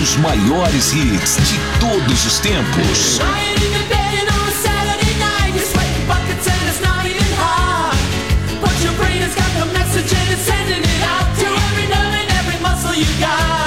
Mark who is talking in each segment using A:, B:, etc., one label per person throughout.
A: dos maiores hits de todos os tempos.
B: You
C: got.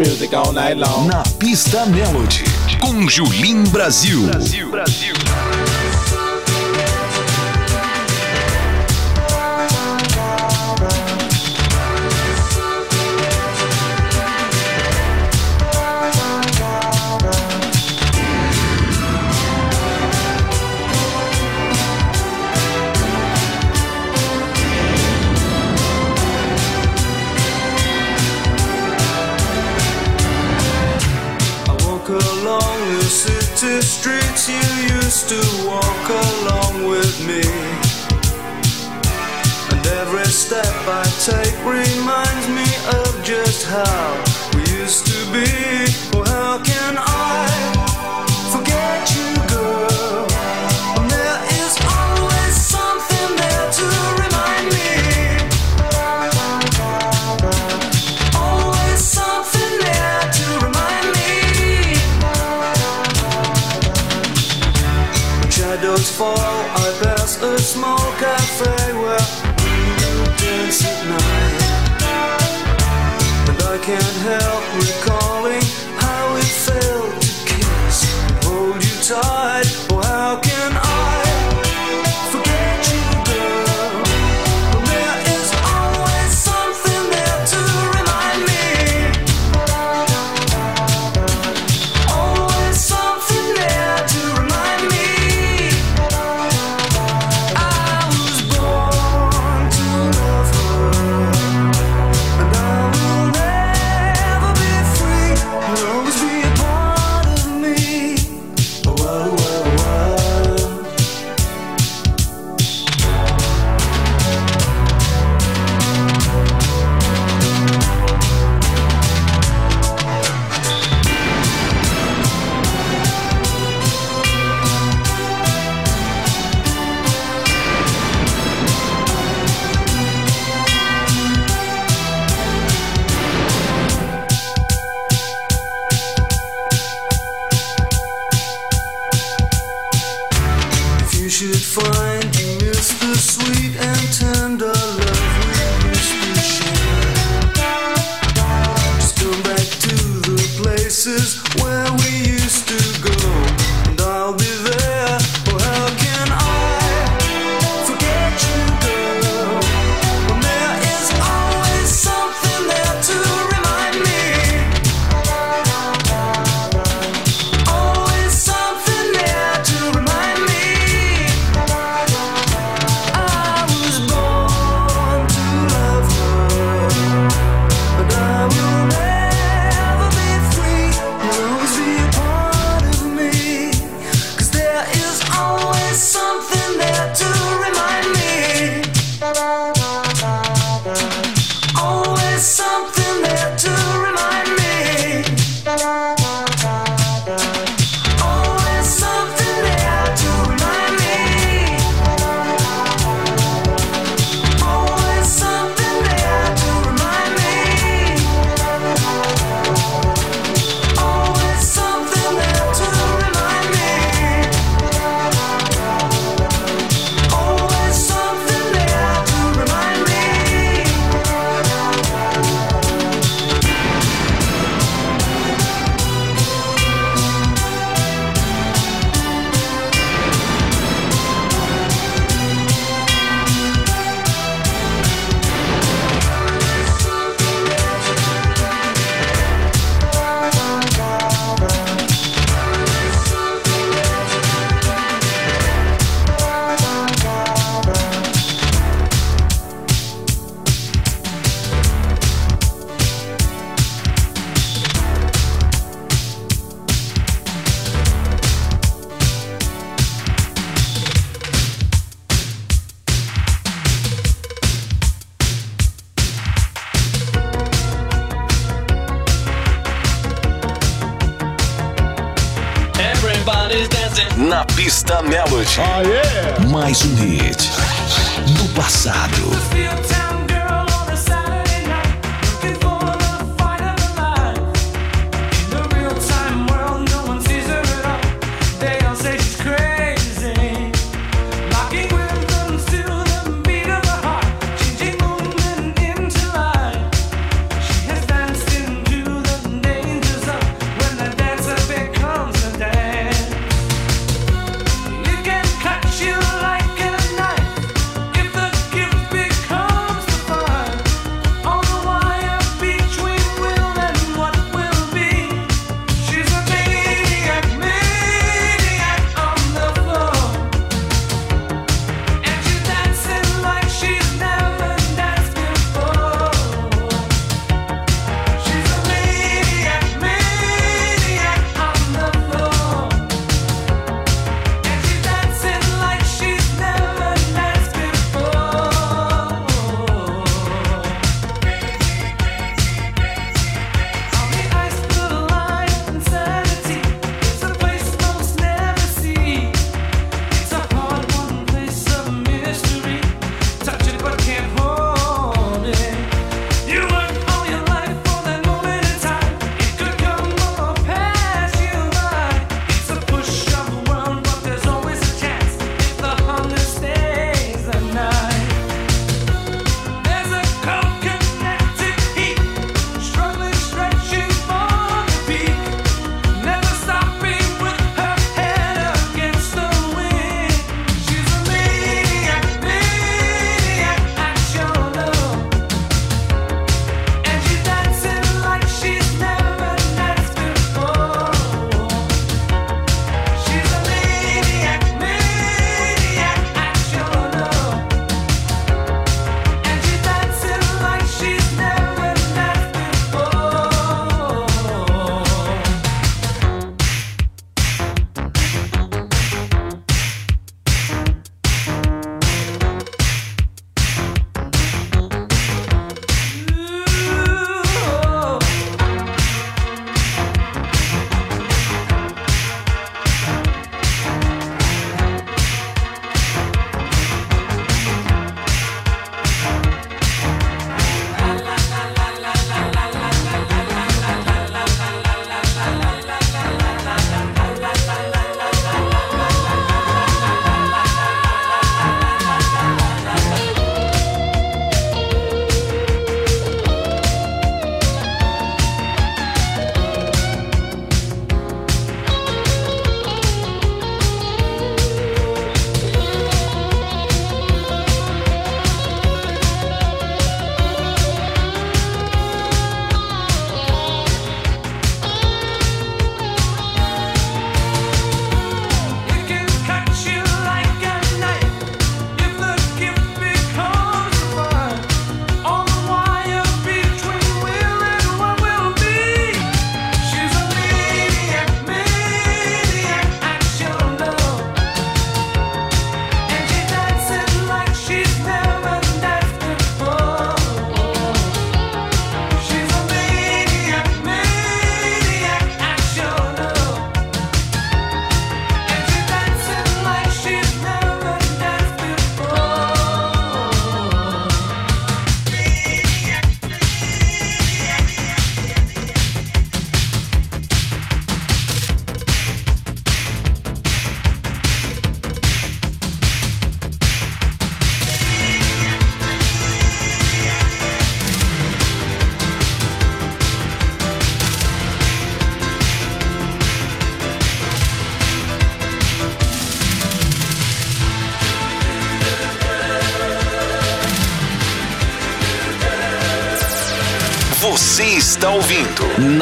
C: Music all night long.
B: Na pista Melody. Com Julim Brasil. Brasil, Brasil.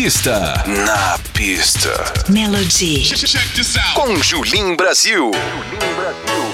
D: pista. Na pista.
E: Melody.
A: Check this out. Com Julim Brasil. Julim Brasil.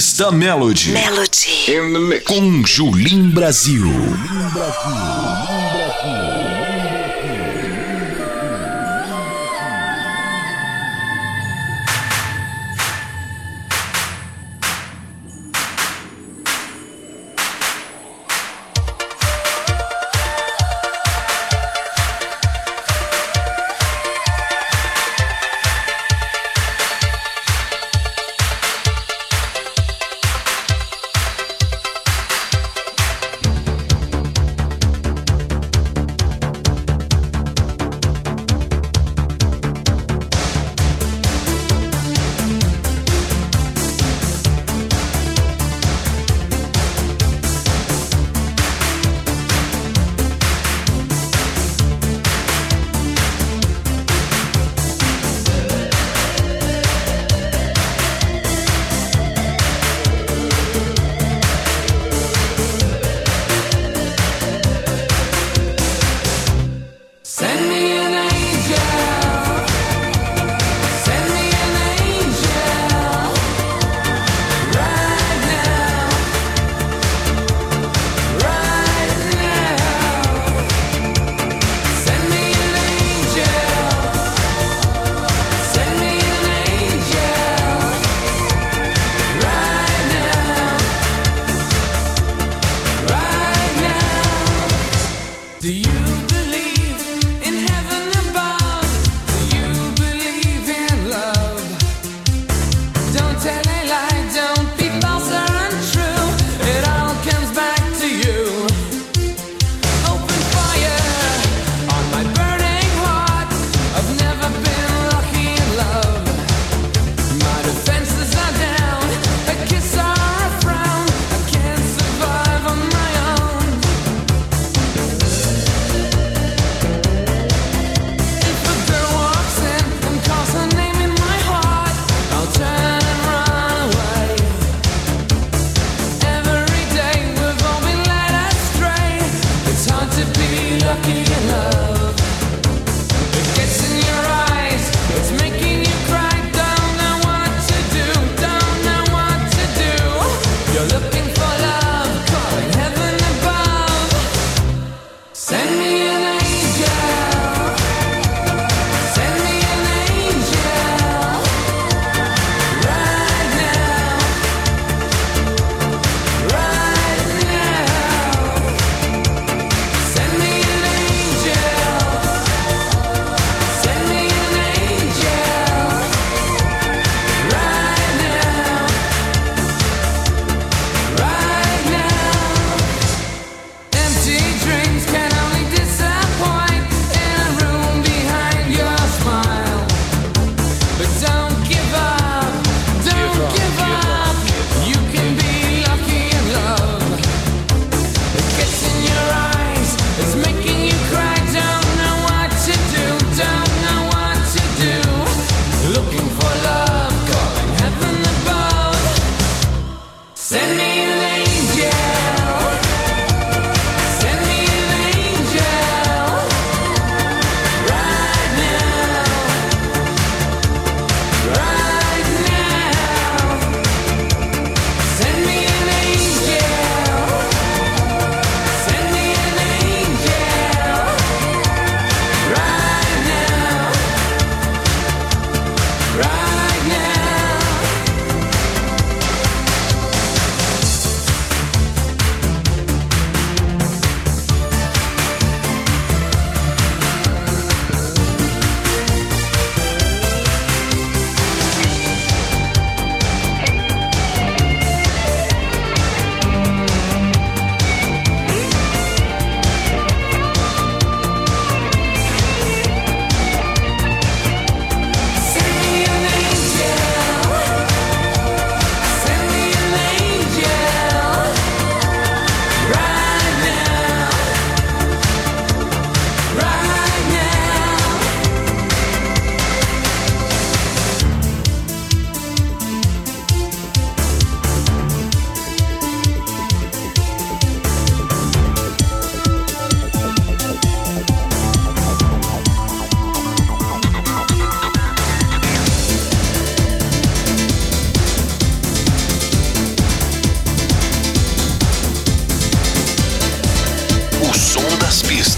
D: Revista Melody.
E: Melody.
D: Com Julim Brasil.
A: Julim Brasil. Do you?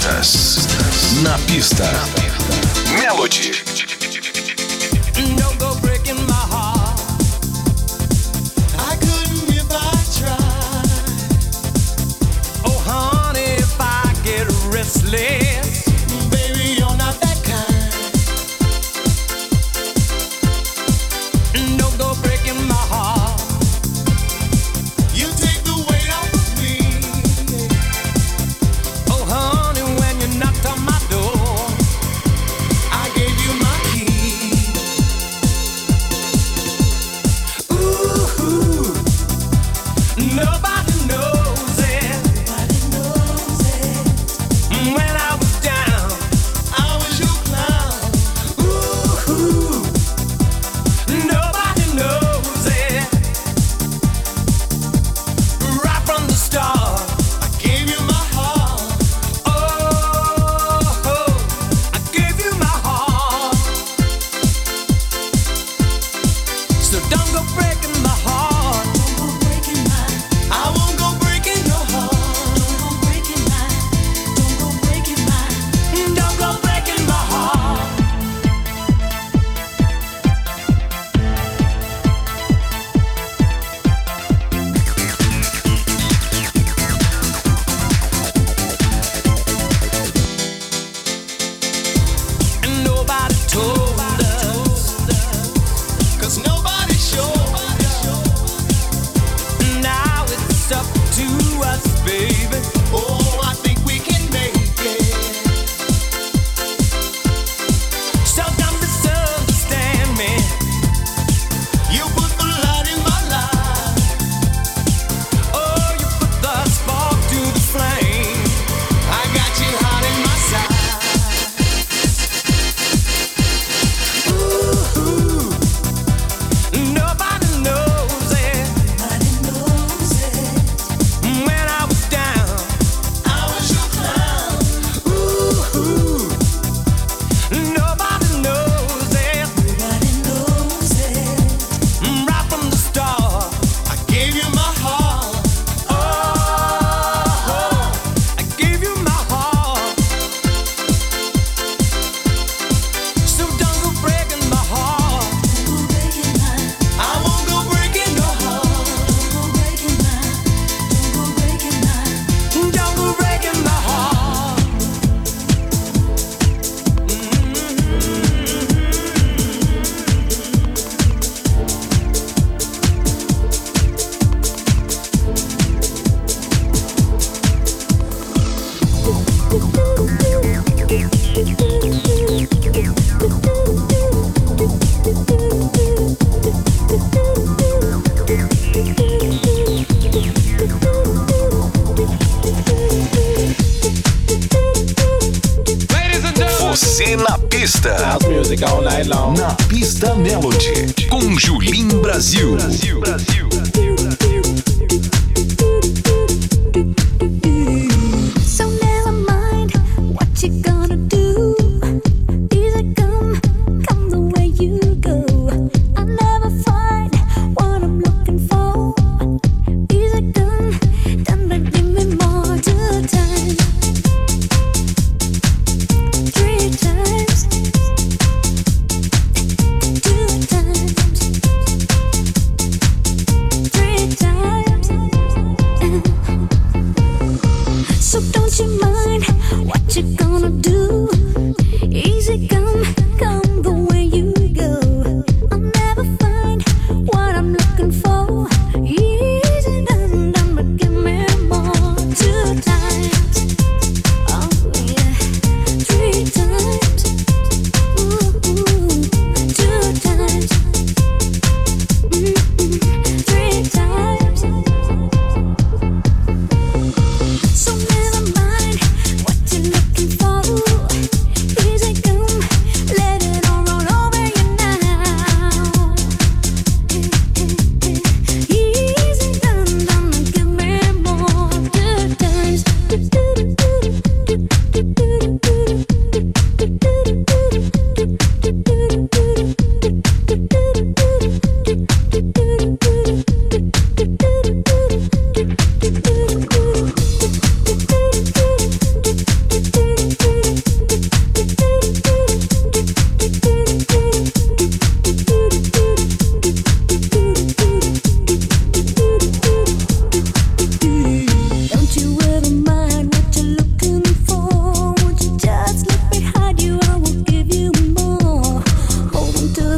F: Pistas. Na pista. Melody.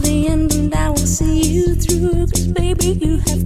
G: the
H: end and
G: I will see you
H: through.
G: Cause
H: baby,
G: you
F: have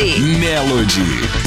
F: Melody.
D: Melody.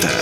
I: Podcast.